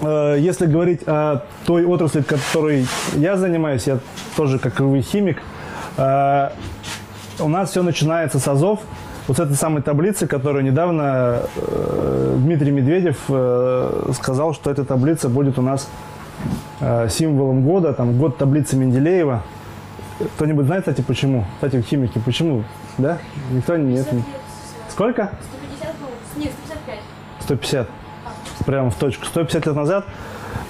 э, если говорить о той отрасли, которой я занимаюсь, я тоже как и вы химик, э, у нас все начинается с АЗОВ, вот с этой самой таблицы, которую недавно э, Дмитрий Медведев сказал, что эта таблица будет у нас символом года, там год таблицы Менделеева. Кто-нибудь знает, кстати, почему? Кстати, химики, почему? Да? Никто не... Нет. Сколько? 150 было? Нет, 155. 150. Прямо в точку. 150 лет назад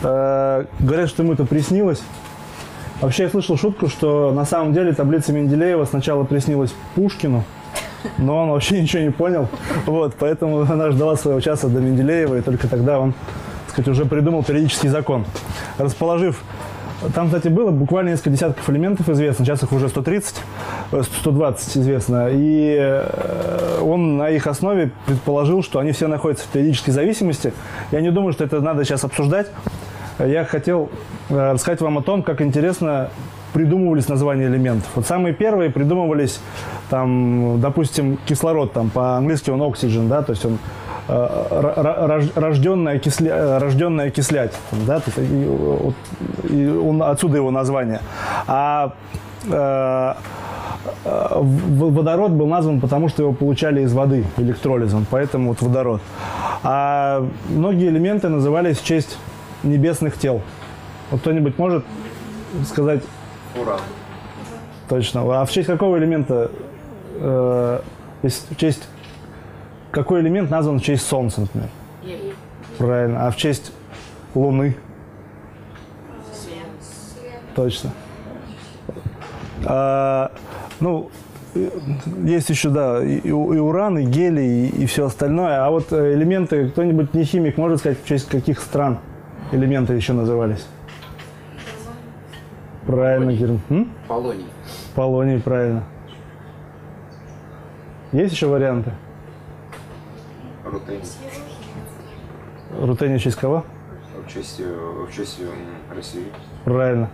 э, говорят, что ему это приснилось. Вообще я слышал шутку, что на самом деле таблица Менделеева сначала приснилась Пушкину, но он вообще ничего не понял. Вот, поэтому она ждала своего часа до Менделеева, и только тогда он, так сказать, уже придумал периодический закон. Расположив там, кстати, было буквально несколько десятков элементов известно, сейчас их уже 130, э, 120 известно. И э, он на их основе предположил, что они все находятся в периодической зависимости. Я не думаю, что это надо сейчас обсуждать. Я хотел э, рассказать вам о том, как интересно придумывались названия элементов. Вот самые первые придумывались, там, допустим, кислород, там, по-английски он oxygen, да, то есть он рожденный, окисля, рожденный окислять, да, то есть, и, вот, и он, отсюда его название. А э, водород был назван потому, что его получали из воды электролизом, поэтому вот водород. А многие элементы назывались в честь небесных тел. Вот кто-нибудь может сказать? Уран. Точно. А в честь какого элемента? Э, в честь какой элемент назван в честь Солнца, например? Правильно. А в честь Луны? Свет. Точно. А, ну, есть еще, да, и, и уран, и гелий, и, и все остальное. А вот э, элементы, кто-нибудь не химик, может сказать, в честь каких стран элементы еще назывались? Правильно, Герм. Полоний. Полоний, правильно. Есть еще варианты? Рутений. Рутений в честь кого? В честь, э, в честь м, России. Правильно.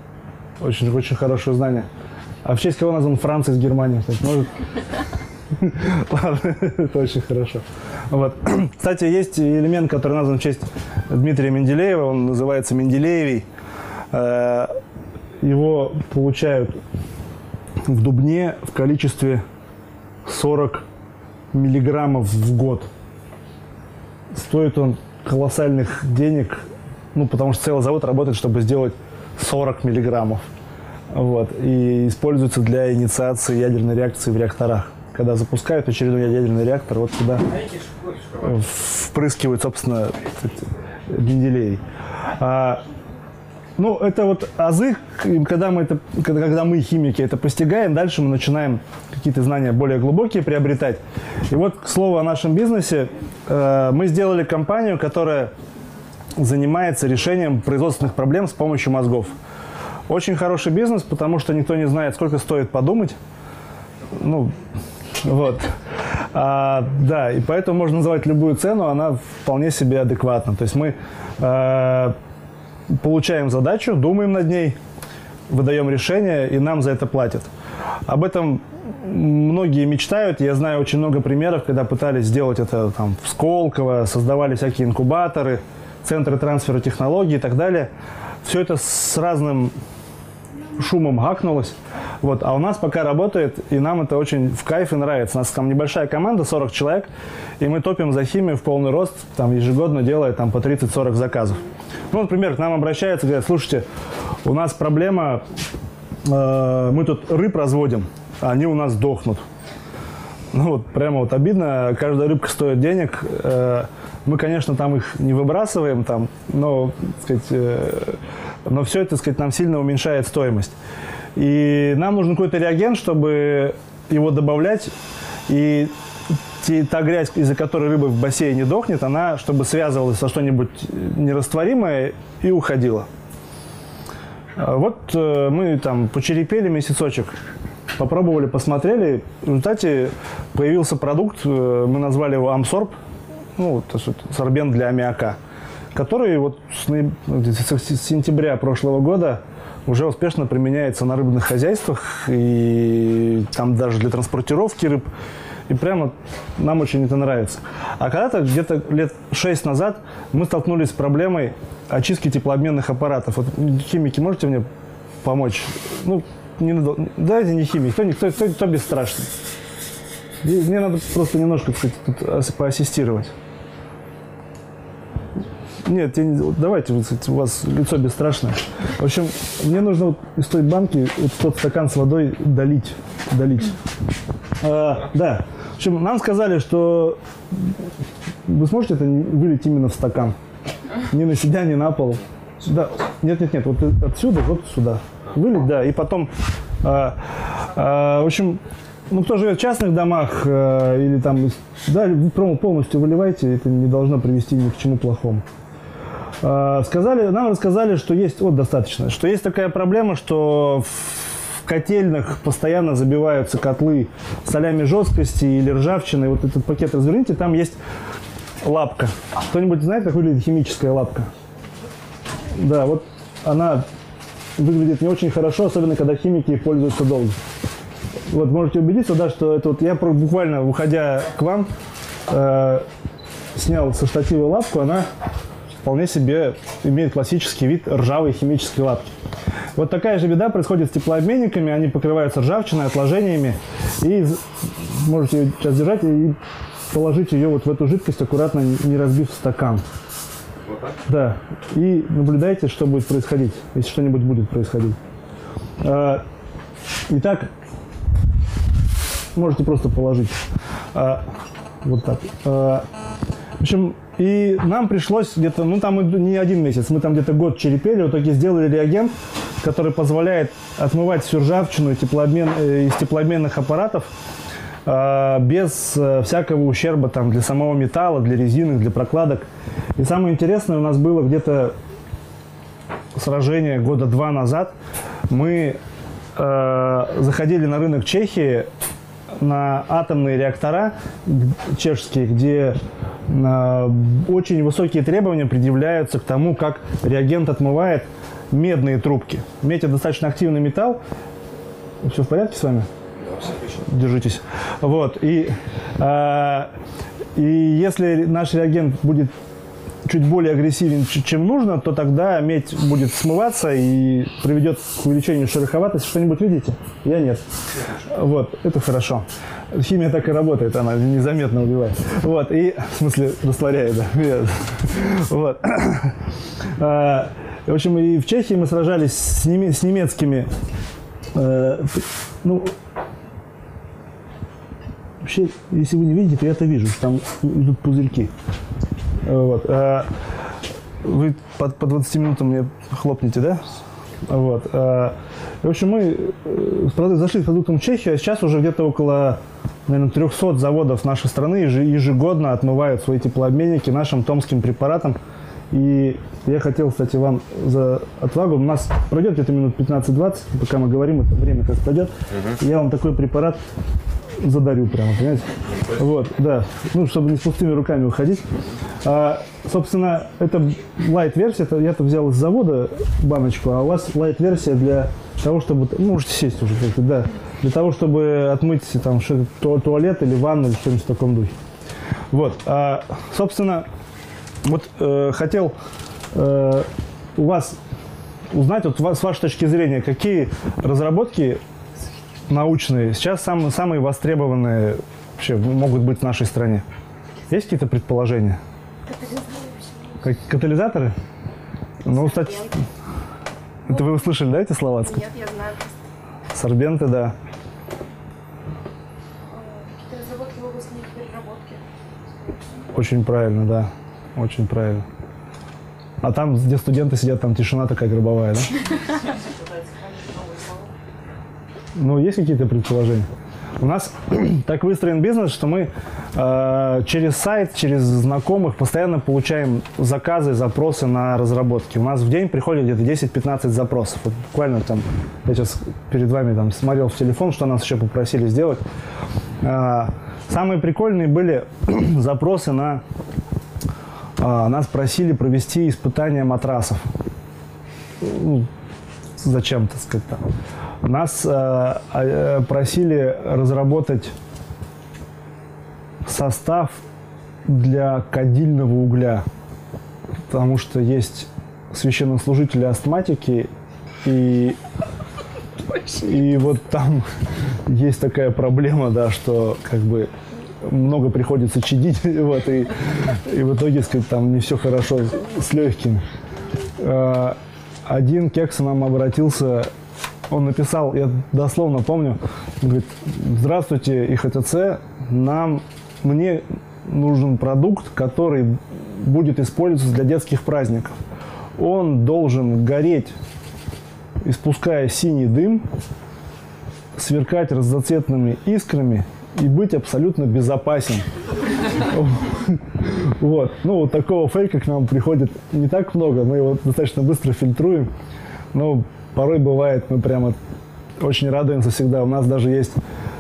Очень, очень хорошее знание. А в честь кого назван Франция из Германии? Кстати, может? Ладно, это очень хорошо. Вот. Кстати, есть элемент, который назван в честь Дмитрия Менделеева. Он называется Менделеевий. Э, Его получают в Дубне в количестве 40 миллиграммов в год. Стоит он колоссальных денег, ну, потому что целый завод работает, чтобы сделать 40 миллиграммов. Вот. И используется для инициации ядерной реакции в реакторах. Когда запускают очередной ядерный реактор, вот туда впрыскивают, собственно, Менделей. А, ну, это вот азы, когда мы, это, когда, мы, химики, это постигаем, дальше мы начинаем какие-то знания более глубокие приобретать. И вот, к слову о нашем бизнесе, э, мы сделали компанию, которая занимается решением производственных проблем с помощью мозгов. Очень хороший бизнес, потому что никто не знает, сколько стоит подумать. Ну, вот. А, да, и поэтому можно называть любую цену, она вполне себе адекватна. То есть мы э, получаем задачу, думаем над ней, выдаем решение, и нам за это платят. Об этом многие мечтают. Я знаю очень много примеров, когда пытались сделать это там, в Сколково, создавали всякие инкубаторы, центры трансфера технологий и так далее. Все это с разным шумом гакнулось. Вот. А у нас пока работает, и нам это очень в кайф и нравится. У нас там небольшая команда, 40 человек, и мы топим за химию в полный рост, там ежегодно делая там по 30-40 заказов. Ну, например, к нам обращаются, говорят, слушайте, у нас проблема, э, мы тут рыб разводим, а они у нас дохнут. Ну вот прямо вот обидно, каждая рыбка стоит денег. Э, мы, конечно, там их не выбрасываем, там, но, так сказать, э, но все это, так сказать, нам сильно уменьшает стоимость. И нам нужен какой-то реагент, чтобы его добавлять, и те, та грязь, из-за которой рыба в бассейне дохнет, она, чтобы связывалась со что-нибудь нерастворимое и уходила. А Вот э, мы там почерепели месяцочек, попробовали, посмотрели. В результате появился продукт, э, мы назвали его Амсорб, ну, то есть сорбент для аммиака, который вот с, с сентября прошлого года уже успешно применяется на рыбных хозяйствах и там даже для транспортировки рыб И прямо нам очень это нравится. А когда-то, где-то лет 6 назад, мы столкнулись с проблемой очистки теплообменных аппаратов. Вот, химики, можете мне помочь? Ну, не надо, давайте не химик, кто, кто, кто, кто бесстрашный. Мне надо просто немножко, сказать, тут ас- поассистировать. Нет, я не- давайте, у вас лицо бесстрашное. В общем, мне нужно вот из той банки вот тот стакан с водой долить. долить. А, да. В общем, нам сказали, что вы сможете это вылить именно в стакан. Не на себя, не на пол. Сюда. Нет, нет, нет, вот отсюда, вот сюда. Вылить, да, и потом, а, а, в общем, ну, кто живет в частных домах э, или там, да, прямо полностью выливайте, это не должно привести ни к чему плохому. А, Сказали, нам рассказали, что есть, вот достаточно, что есть такая проблема, что в котельных постоянно забиваются котлы солями жесткости или ржавчиной. Вот этот пакет разверните, там есть лапка. Кто-нибудь знает, как выглядит химическая лапка? Да, вот она выглядит не очень хорошо, особенно когда химики пользуются долго. Вот можете убедиться, да, что это вот я буквально, выходя к вам, э, снял со штатива лапку, она вполне себе имеет классический вид ржавой химической лапки. Вот такая же беда происходит с теплообменниками, они покрываются ржавчиной, отложениями, и можете ее сейчас держать и положить ее вот в эту жидкость, аккуратно не разбив стакан. Вот так? Да. И наблюдайте, что будет происходить, если что-нибудь будет происходить. А, Итак, можете просто положить. А, Вот так. А, В общем, и нам пришлось где-то, ну там не один месяц, мы там где-то год черепели, в итоге сделали реагент, который позволяет отмывать всю ржавчину теплообмен, э, из теплообменных аппаратов а, без э, всякого ущерба там, для самого металла, для резины, для прокладок. И самое интересное у нас было где-то сражение года два назад. Мы э, заходили на рынок Чехии на атомные реактора чешские, где э, очень высокие требования предъявляются к тому, как реагент отмывает медные трубки. Медь – это достаточно активный металл. Все в порядке с вами? держитесь. Вот. И, э, и если наш реагент будет чуть более агрессивен, чем нужно, то тогда медь будет смываться и приведет к увеличению шероховатости. Что-нибудь видите? Я нет. Вот, это хорошо. Химия так и работает, она незаметно убивает. Вот, и, в смысле, растворяет, да. Вот. А, В общем, и в Чехии мы сражались с, неме- с немецкими э, ну, Вообще, если вы не видите, то я это вижу, что там идут пузырьки. Вот. а Вы по, по 20 минутам мне хлопнете, да? Вот. а, В общем, мы э, с продук- зашли с продуктом в Чехию, а сейчас уже где-то около, наверное, 300 заводов нашей страны еже- ежегодно отмывают свои теплообменники нашим томским препаратом. И я хотел, кстати, вам за отвагу. У нас пройдет где-то минут 15-20, пока мы говорим, это время как пройдет. Я вам такой препарат задарю прямо, понимаете? Вот, да. Ну, чтобы не с пустыми руками уходить. А, собственно, это лайт-версия. Это я-то взял из завода баночку, а у вас лайт-версия для того, чтобы... Ну, можете сесть уже, как-то, да. Для того, чтобы отмыть там что ту- туалет или ванну или что-нибудь в таком духе. Вот. А, собственно, вот э, хотел э, у вас узнать, вот с вашей точки зрения, какие разработки научные сейчас самые, самые востребованные вообще могут быть в нашей стране? Есть какие-то предположения? Как- Катализаторы? Ну, кстати, это вы услышали, да, эти слова? Нет, я знаю. Сорбенты, да. Какие-то разработки в области переработки. Очень правильно, да. Очень правильно. А там, где студенты сидят, там тишина такая гробовая, да? Ну, есть какие-то предположения? У нас так выстроен бизнес, что мы э, через сайт, через знакомых постоянно получаем заказы, запросы на разработки. У нас в день приходит где-то 10-15 запросов. Вот буквально там, я сейчас перед вами там смотрел в телефон, что нас еще попросили сделать. Э, самые прикольные были запросы на... э, нас просили провести испытания матрасов. Ну, зачем, так сказать, там. Нас э, э, просили разработать состав для кадильного угля. Потому что есть священнослужители астматики, и, и вот там есть такая проблема, да, что как бы много приходится чадить, вот, и, и в итоге, сказать, там не все хорошо с легкими. Э, один кекс нам обратился, он написал, я дословно помню, говорит, здравствуйте, ИХТЦ, нам, мне нужен продукт, который будет использоваться для детских праздников. Он должен гореть, испуская синий дым, сверкать разноцветными искрами и быть абсолютно безопасен. Вот. Ну, вот такого фейка к нам приходит не так много. Мы его достаточно быстро фильтруем. Но порой бывает, мы прямо очень радуемся всегда. У нас даже есть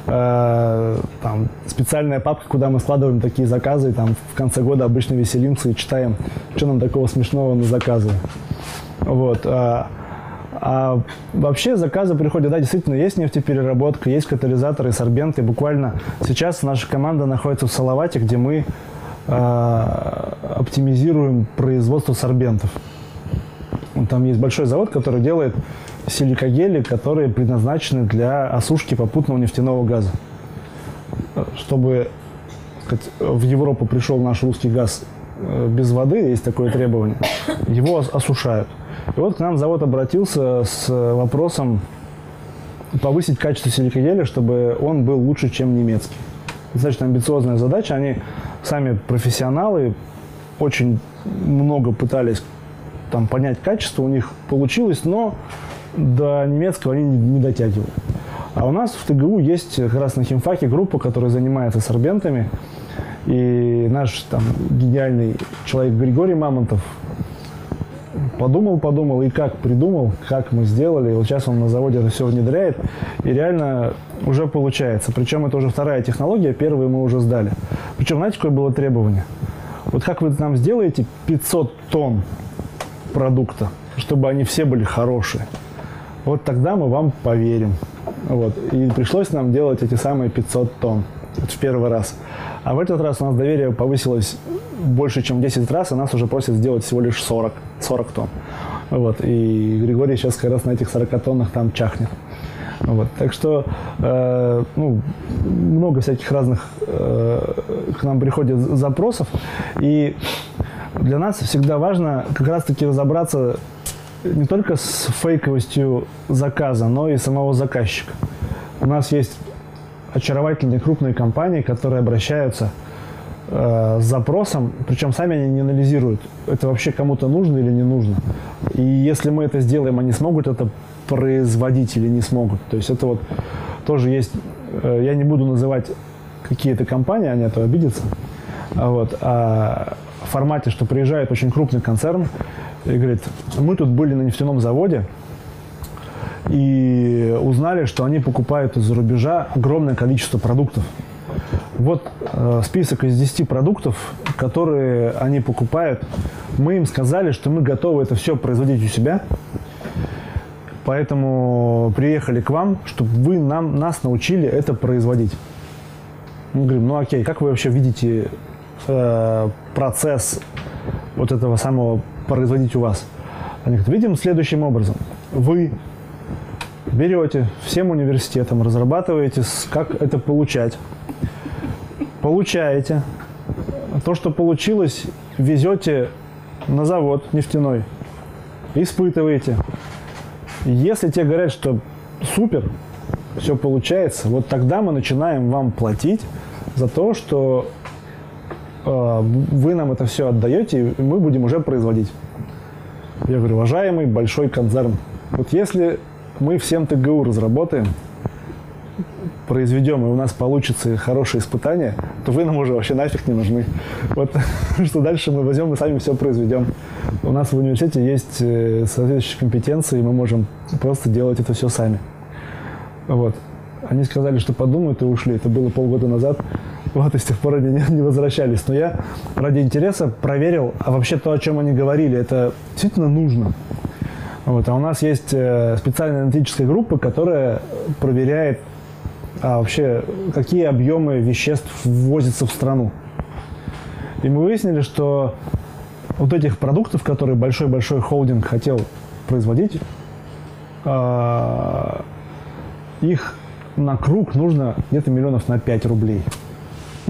э, там, специальная папка, куда мы складываем такие заказы. И там в конце года обычно веселимся и читаем, что нам такого смешного на заказы. Вот. А, а вообще заказы приходят, да, действительно, есть нефтепереработка, есть катализаторы, сорбенты. Буквально сейчас наша команда находится в Салавате, где мы э, оптимизируем производство сорбентов. Там есть большой завод, который делает силикогели, которые предназначены для осушки попутного нефтяного газа. Чтобы сказать, в Европу пришел наш русский газ э, без воды, есть такое требование, его осушают. И вот к нам завод обратился с вопросом повысить качество силикогеля, чтобы он был лучше, чем немецкий. Достаточно амбициозная задача. Они сами профессионалы, очень много пытались там понять качество, у них получилось, но до немецкого они не дотягивают. А у нас в ТГУ есть как раз на химфаке группа, которая занимается сорбентами. И наш там гениальный человек Григорий Мамонтов подумал, подумал и как придумал, как мы сделали. И вот сейчас он на заводе это все внедряет. И реально уже получается. Причем это уже вторая технология, первую мы уже сдали. Причем, знаете, какое было требование? Вот как вы нам сделаете 500 тонн продукта, чтобы они все были хорошие. Вот тогда мы вам поверим. Вот. И пришлось нам делать эти самые 500 тонн. Это в первый раз. А в этот раз у нас доверие повысилось больше, чем 10 раз, и нас уже просят сделать всего лишь 40, 40 тонн. Вот. И Григорий сейчас как раз на этих 40 тоннах там чахнет. Вот. Так что э, ну, много всяких разных э, к нам приходит запросов. И для нас всегда важно как раз-таки разобраться не только с фейковостью заказа, но и самого заказчика. У нас есть очаровательные крупные компании, которые обращаются э, с запросом, причем сами они не анализируют, это вообще кому-то нужно или не нужно. И если мы это сделаем, они смогут это производить или не смогут. То есть это вот тоже есть, э, я не буду называть какие-то компании, они это обидятся. А вот, а формате, что приезжает очень крупный концерн и говорит, мы тут были на нефтяном заводе, и узнали, что они покупают из-за рубежа огромное количество продуктов. Вот э, список из 10 продуктов, которые они покупают. Мы им сказали, что мы готовы это все производить у себя. Поэтому приехали к вам, чтобы вы нам, нас научили это производить. Мы говорим, ну окей, как вы вообще видите э, процесс вот этого самого производить у вас? Они говорят, видим следующим образом. Вы берете всем университетам, разрабатываете, как это получать. Получаете. То, что получилось, везете на завод нефтяной, испытываете. Если те говорят, что супер, все получается, вот тогда мы начинаем вам платить за то, что вы нам это все отдаете, и мы будем уже производить. Я говорю, уважаемый большой концерн, вот если мы всем ТГУ разработаем, произведем, и у нас получится хорошее испытание, то вы нам уже вообще нафиг не нужны. Вот что дальше мы возьмем и сами все произведем. У нас в университете есть э, соответствующие компетенции, и мы можем просто делать это все сами. Вот. Они сказали, что подумают и ушли. Это было полгода назад. Вот, и с тех пор они не, не возвращались. Но я ради интереса проверил, а вообще то, о чем они говорили, это действительно нужно. Вот, а у нас есть э, специальная аналитическая группа, которая проверяет а вообще какие объемы веществ ввозятся в страну. И мы выяснили, что вот этих продуктов, которые большой-большой холдинг хотел производить, а, их на круг нужно где-то миллионов на 5 рублей.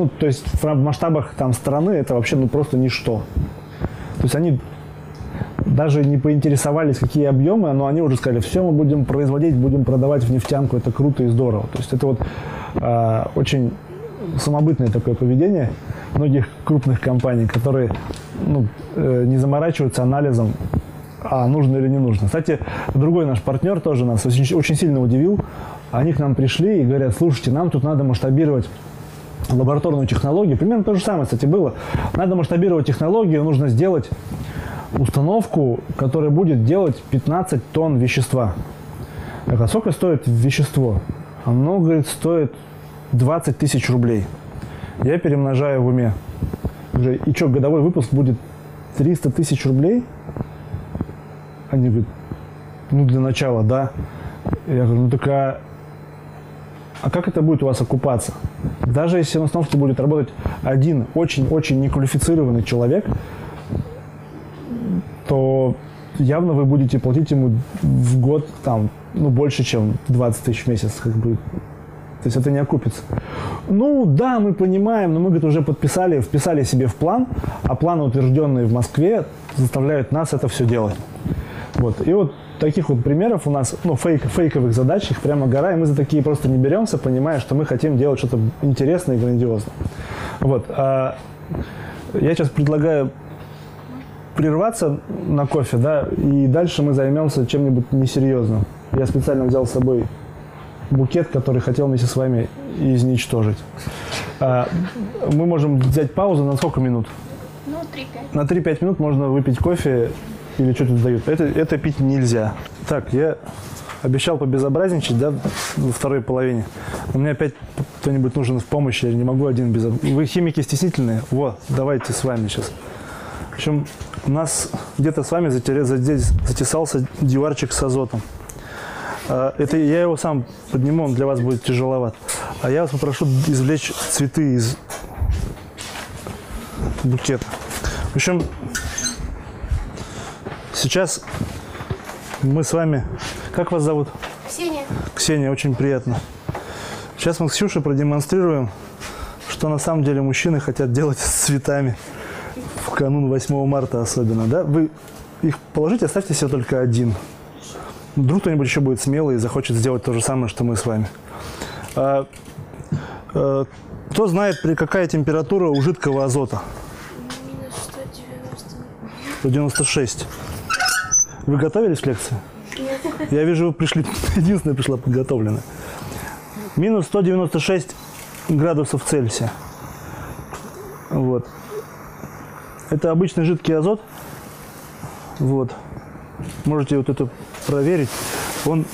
Ну, то есть в масштабах там страны это вообще ну просто ничто. То есть они даже не поинтересовались, какие объемы, но они уже сказали, все мы будем производить, будем продавать в нефтянку, это круто и здорово. То есть это вот а, очень самобытное такое поведение многих крупных компаний, которые ну, э, не заморачиваются анализом, а нужно или не нужно. Кстати, другой наш партнер тоже нас очень, очень сильно удивил. Они к нам пришли и говорят, слушайте, нам тут надо масштабировать лабораторную технологию. Примерно то же самое, кстати, было. Надо масштабировать технологию, нужно сделать установку, которая будет делать 15 тонн вещества. Говорю, а сколько стоит вещество? Оно, говорит, стоит 20 тысяч рублей. Я перемножаю в уме. И что, годовой выпуск будет 300 тысяч рублей? Они говорят, ну для начала, да. Я говорю, ну так а, как это будет у вас окупаться? Даже если на установке будет работать один очень-очень неквалифицированный человек, то явно вы будете платить ему в год там, ну, больше, чем 20 тысяч в месяц. Как бы. То есть это не окупится. Ну да, мы понимаем, но мы говорит, уже подписали, вписали себе в план, а планы, утвержденные в Москве, заставляют нас это все делать. Вот. И вот таких вот примеров у нас, ну, фейк, фейковых задач, их прямо гора, и мы за такие просто не беремся, понимая, что мы хотим делать что-то интересное и грандиозное. Вот. А я сейчас предлагаю прерваться на кофе, да, и дальше мы займемся чем-нибудь несерьезным. Я специально взял с собой букет, который хотел вместе с вами изничтожить. А, мы можем взять паузу на сколько минут? Ну, 3-5. На 3-5 минут можно выпить кофе или что тут дают. Это, это пить нельзя. Так, я обещал побезобразничать, да, во второй половине. У меня опять кто-нибудь нужен в помощи, я не могу один без... Вы химики стеснительные? Вот, давайте с вами сейчас. В общем, у нас где-то с вами затесался диварчик с азотом. А, Это я его сам подниму, он для вас будет тяжеловат. А я вас попрошу извлечь цветы из букета. В общем, сейчас мы с вами... Как вас зовут? Ксения, Ксения, очень приятно. Сейчас мы с Ксюшей продемонстрируем, что на самом деле мужчины хотят делать с цветами. В канун 8 марта особенно, да? Вы их положите, оставьте себе только один. Вдруг кто-нибудь еще будет смелый и захочет сделать то же самое, что мы с вами. А, э, кто знает, при какая температура у жидкого азота? минус 190. 196. Вы готовились к лекции? Я вижу, вы пришли, единственная пришла подготовленная. Минус 196 градусов Цельсия. Вот. Это обычный жидкий азот. Вот. Можете вот это проверить. Он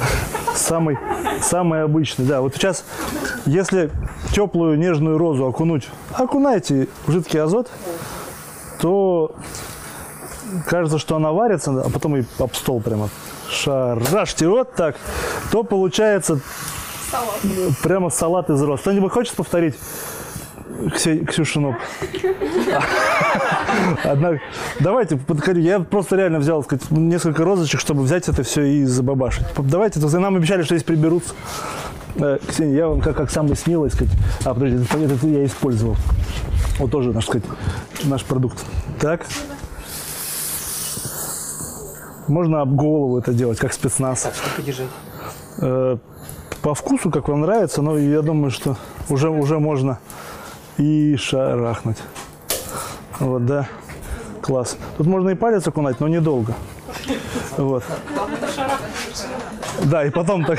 самый, самый обычный. Да, вот сейчас, если теплую нежную розу окунуть, окунайте в жидкий азот, то кажется, что она варится, а потом и об стол прямо шарашьте вот так, то получается прямо салат из роз. Кто-нибудь хочет повторить Ксе- Ксюшину? Одна... Давайте, подходи. Я просто реально взял сказать, несколько розочек, чтобы взять это все и забабашить. Давайте, то нам обещали, что здесь приберутся. Э, Ксения, я вам как, как самый смелый, сказать, а, подожди, это, это я использовал. Вот тоже, наш, сказать, наш продукт. Так. Можно об голову это делать, как спецназ. Сколько держать? Э, по вкусу, как вам нравится, но я думаю, что уже, уже можно и шарахнуть. Вот, да. Класс. Тут можно и палец окунать, но недолго. Вот. Да, и потом так.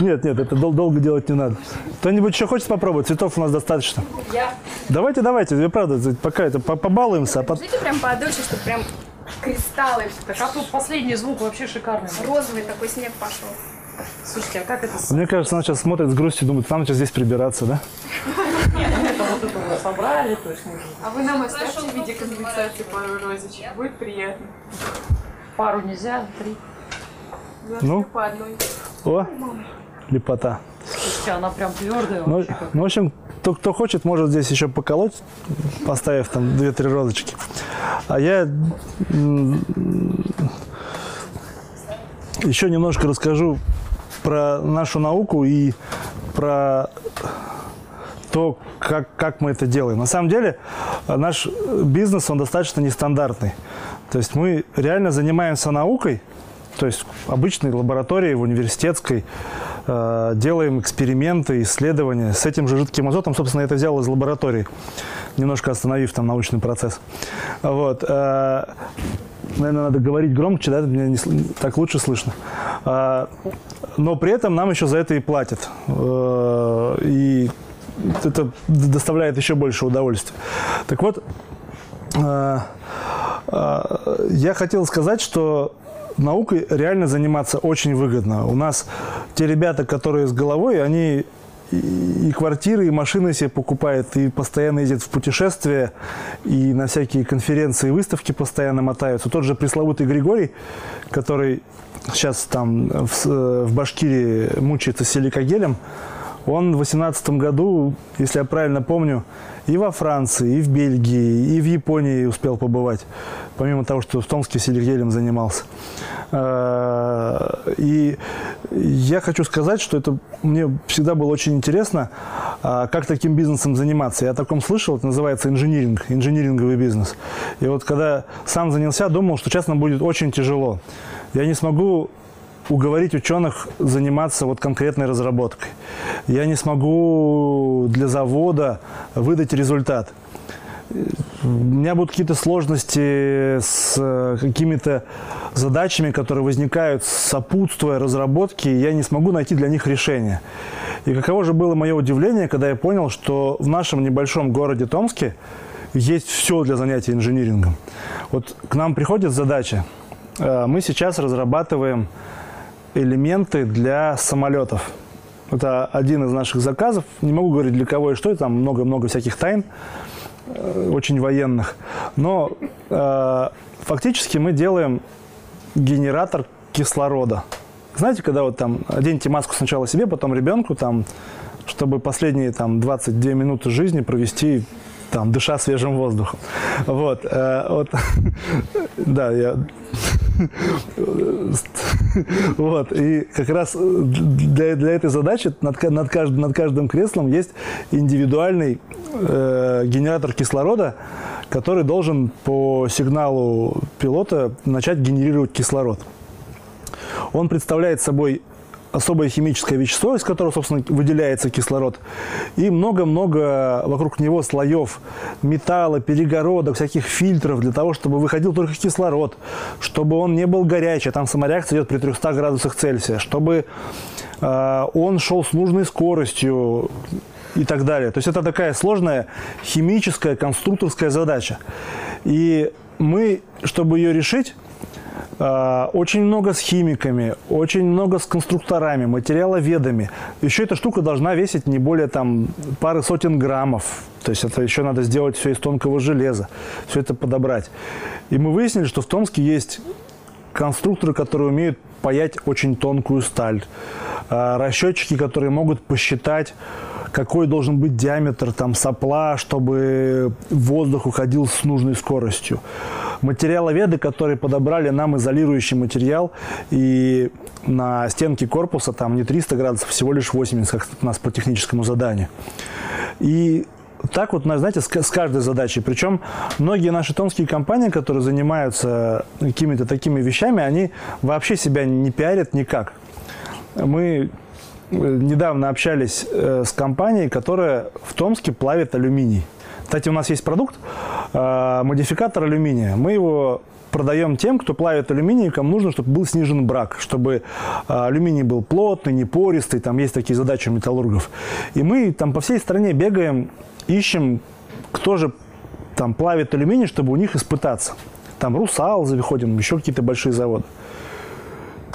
Нет, нет, это дол- долго делать не надо. Кто-нибудь еще хочет попробовать? Цветов у нас достаточно. Я. Давайте, давайте, я правда, пока это по- побалуемся, а потом... Прям подольше, чтобы прям кристаллы, Так а тут последний звук вообще шикарный. розовый такой снег пошел. Слушайте, а как это? Мне кажется, она сейчас смотрит с грустью, думает, нам сейчас здесь прибираться, да? Это вот это мы собрали, то есть мы А вы нам оставьте в виде компенсации пару розочек. Будет приятно. пару нельзя, три. Ну? по одной. О, лепота. Слушайте, она прям твердая Ну, ну, в общем, кто, кто хочет, может здесь еще поколоть, поставив там две-три розочки. А я еще немножко расскажу про нашу науку и про то, как, как мы это делаем. На самом деле наш бизнес, он достаточно нестандартный. То есть мы реально занимаемся наукой, то есть обычной лабораторией, в университетской, э, делаем эксперименты, исследования. С этим же жидким азотом, собственно, я это взял из лаборатории, немножко остановив там научный процесс. Вот. э, наверное, надо говорить громче, да, меня не так лучше слышно. А, но при этом нам еще за это и платят. Э, И это доставляет еще больше удовольствия. Так вот, э, э, я хотел сказать, что наукой реально заниматься очень выгодно. У нас те ребята, которые с головой, они и квартиры, и машины себе покупают, и постоянно ездят в путешествия, и на всякие конференции и выставки постоянно мотаются. Тот же пресловутый Григорий, который сейчас там в, С- в Башкирии мучается силикогелем, он в 2018 году, если я правильно помню, и во Франции, и в Бельгии, и в Японии успел побывать, помимо того, что в Томске силикогелем занимался. Э, И я хочу сказать, что это мне всегда было очень интересно, а, как таким бизнесом заниматься. Я о таком слышал, это называется инжиниринг, инжиниринговый бизнес. И вот когда сам занялся, думал, что честно будет очень тяжело. Я не смогу уговорить ученых заниматься вот конкретной разработкой. Я не смогу для завода выдать результат. У меня будут какие-то сложности с э, какими-то задачами, которые возникают сопутствуя разработке, и я не смогу найти для них решение. И каково же было мое удивление, когда я понял, что в нашем небольшом городе Томске есть все для занятия инжинирингом. Вот к нам приходит задача. Э, Мы сейчас разрабатываем элементы для самолетов. Это один из наших заказов. Не могу говорить для кого и что, там много-много всяких тайн э, очень военных. Но э, фактически мы делаем генератор кислорода. Знаете, когда вот там оденьте маску сначала себе, потом ребенку, там, чтобы последние там 22 минуты жизни провести там, дыша свежим воздухом. Вот, э, вот. да, я вот, и как раз для, для этой задачи над, над, кажд- над каждым креслом есть индивидуальный э, генератор кислорода, который должен по сигналу пилота начать генерировать кислород. Он представляет собой особое химическое вещество, из которого, собственно, выделяется кислород, и много-много вокруг него слоев металла, перегородок, всяких фильтров для того, чтобы выходил только кислород, чтобы он не был горячий, а там самореакция идет при 300 градусах Цельсия, чтобы э, он шел с нужной скоростью и так далее. То есть это такая сложная химическая, конструкторская задача. И мы, чтобы ее решить, очень много с химиками, очень много с конструкторами, материаловедами. Еще эта штука должна весить не более там пары сотен граммов. То есть это еще надо сделать все из тонкого железа, все это подобрать. И мы выяснили, что в Томске есть конструкторы, которые умеют паять очень тонкую сталь, а, расчетчики, которые могут посчитать, какой должен быть диаметр там сопла, чтобы воздух уходил с нужной скоростью. Материаловеды, которые подобрали нам изолирующий материал, и на стенке корпуса там не 300 градусов, всего лишь 80, как у нас по техническому заданию. И так вот, знаете, с каждой задачей. Причем многие наши томские компании, которые занимаются какими-то такими вещами, они вообще себя не пиарят никак. Мы недавно общались э, с компанией, которая в Томске плавит алюминий. Кстати, у нас есть продукт, э, модификатор алюминия. Мы его продаем тем, кто плавит алюминий, кому нужно, чтобы был снижен брак, чтобы э, алюминий был плотный, не пористый, там есть такие задачи у металлургов. И мы там по всей стране бегаем, ищем, кто же там плавит алюминий, чтобы у них испытаться. Там Русал заходим, еще какие-то большие заводы.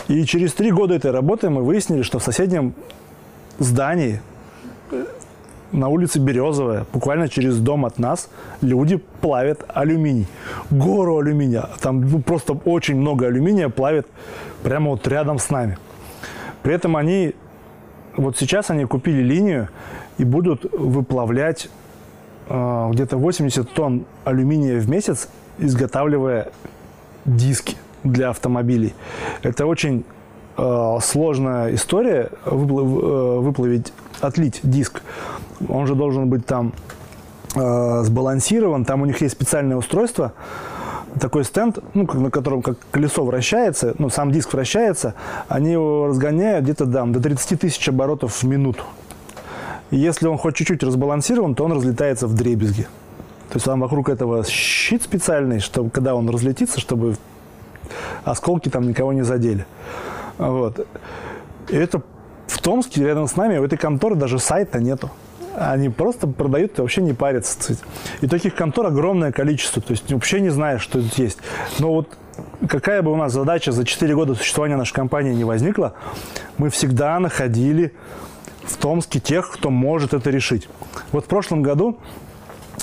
И через три года этой работы мы выяснили, что в соседнем здании э, на улице Березовая, буквально через дом от нас, люди плавят алюминий. Гору алюминия. Там ну, просто очень много алюминия плавят прямо вот рядом с нами. При этом они вот сейчас они купили линию и будут выплавлять э, где-то 80 тонн алюминия в месяц, изготавливая диски для автомобилей. Это очень э, сложная история выплав- э, выплавить, отлить диск. Он же должен быть там э, сбалансирован. Там у них есть специальное устройство, такой стенд, ну, на котором как колесо вращается, ну, сам диск вращается, они его разгоняют где-то там, до 30 тысяч оборотов в минуту. И если он хоть чуть-чуть разбалансирован, то он разлетается в дребезги. То есть там вокруг этого щит специальный, чтобы когда он разлетится, чтобы осколки там никого не задели. Вот. И это в Томске, рядом с нами, у этой конторы даже сайта нету. Они просто продают и вообще не парятся. И таких контор огромное количество. То есть вообще не знаешь, что тут есть. Но вот какая бы у нас задача за 4 года существования нашей компании не возникла, мы всегда находили в Томске тех, кто может это решить. Вот в прошлом году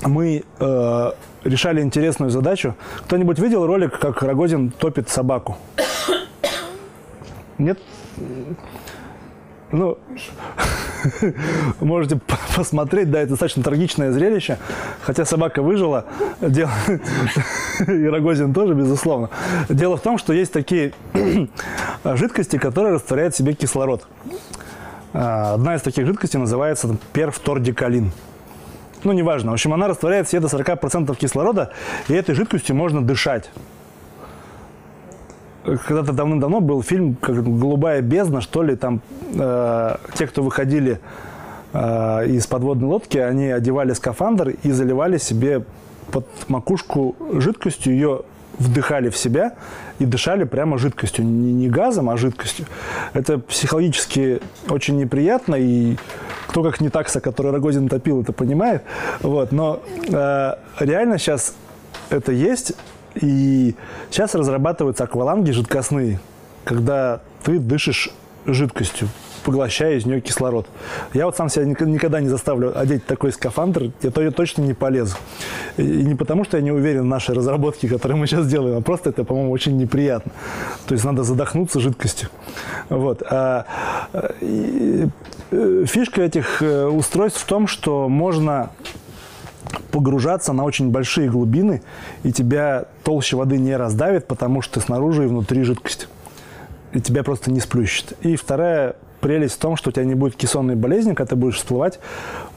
мы э, решали интересную задачу. Кто-нибудь видел ролик, как Рогозин топит собаку? Нет? Ну, можете посмотреть, да, это достаточно трагичное зрелище. Хотя собака выжила, дело... и Рогозин тоже, безусловно. Дело в том, что есть такие жидкости, которые растворяют в себе кислород. А, Одна из таких жидкостей называется перфтордикалин. Ну, неважно. В общем, она растворяет в себе до 40% кислорода, и этой жидкостью можно дышать. Когда-то давным-давно был фильм как «Голубая бездна», что ли, там э, те, кто выходили э, из подводной лодки, они одевали скафандр и заливали себе под макушку жидкостью, ее вдыхали в себя и дышали прямо жидкостью. Не, не газом, а жидкостью. Это психологически очень неприятно, и кто как не такса, который Рогозин топил, это понимает. Вот. Но э, реально сейчас это есть, и сейчас разрабатываются акваланги жидкостные, когда ты дышишь жидкостью, поглощая из нее кислород. Я вот сам себя ник- никогда не заставлю одеть такой скафандр, я то точно не полезу. И не потому, что я не уверен в нашей разработке, которые мы сейчас делаем, а просто это, по-моему, очень неприятно. То есть надо задохнуться жидкостью. Вот. А, и, фишка этих э, устройств в том, что можно погружаться на очень большие глубины, и тебя толще воды не раздавит, потому что снаружи и внутри жидкость. И тебя просто не сплющит. И вторая прелесть в том, что у тебя не будет кессонной болезни, когда ты будешь всплывать,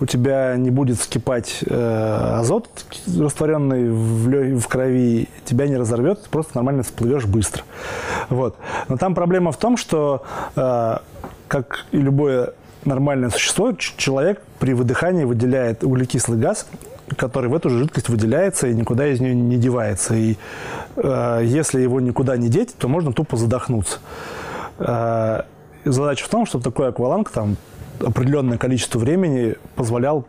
у тебя не будет вскипать э, азот, растворенный в, в крови, тебя не разорвет, ты просто нормально всплывешь быстро. Вот. Но там проблема в том, что, э, как и любое нормальное существо, человек при выдыхании выделяет углекислый газ, который в эту же жидкость выделяется и никуда из нее не девается. И э, если его никуда не деть, то можно тупо задохнуться. Э, задача в том, чтобы такой акваланг там определенное количество времени позволял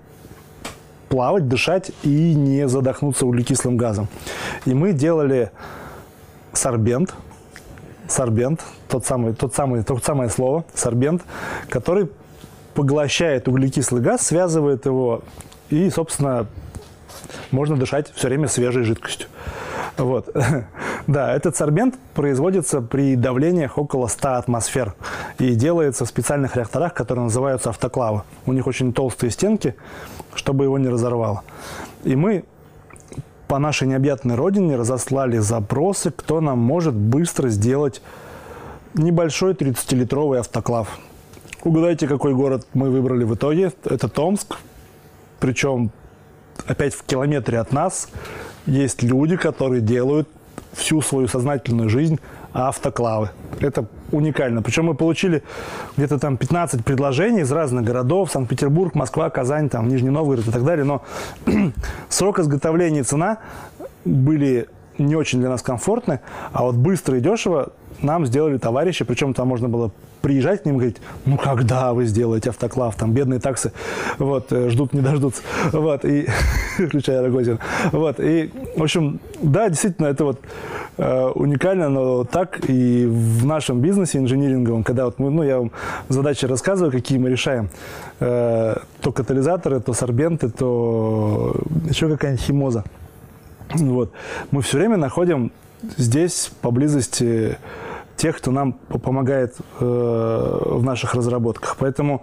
плавать, дышать и не задохнуться углекислым газом. И мы делали сорбент, сорбент, тот самый, тот самый, то самое слово, сорбент, который поглощает углекислый газ, связывает его и, собственно, можно дышать все время свежей жидкостью. Вот. Да, этот сорбент производится при давлениях около 100 атмосфер и делается в специальных реакторах, которые называются автоклавы. У них очень толстые стенки, чтобы его не разорвало. И мы по нашей необъятной родине разослали запросы, кто нам может быстро сделать небольшой 30-литровый автоклав. Угадайте, какой город мы выбрали в итоге? Это Томск. Причем опять в километре от нас есть люди, которые делают всю свою сознательную жизнь автоклавы. Это уникально. Причем мы получили где-то там 15 предложений из разных городов. Санкт-Петербург, Москва, Казань, там, Нижний Новгород и так далее. Но срок изготовления и цена были не очень для нас комфортны. А вот быстро и дешево нам сделали товарищи. Причем там можно было приезжать к ним и говорить, ну когда вы сделаете автоклав, там бедные таксы вот, э, ждут, не дождутся, вот, и, включая Рогозин, вот, и, в общем, да, действительно, это вот э, уникально, но так и в нашем бизнесе инжиниринговом, когда вот мы, ну, я вам задачи рассказываю, какие мы решаем, э, то катализаторы, то сорбенты, то еще какая-нибудь химоза, вот, мы все время находим здесь, поблизости тех, кто нам помогает э, в наших разработках. Поэтому,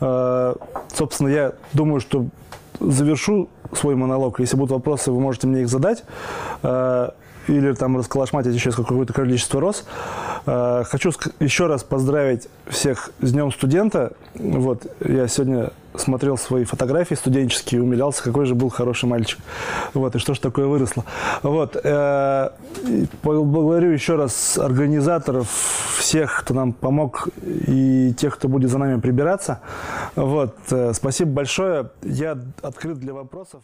э, собственно, я думаю, что завершу свой монолог. Если будут вопросы, вы можете мне их задать. Э, или там расколошматить еще какое-то количество роз. Хочу еще раз поздравить всех с Днем студента. Вот, я сегодня смотрел свои фотографии студенческие, умилялся, какой же был хороший мальчик. Вот, и что ж такое выросло. Вот, э, благодарю еще раз организаторов, всех, кто нам помог, и тех, кто будет за нами прибираться. Вот, э, спасибо большое. Я открыт для вопросов.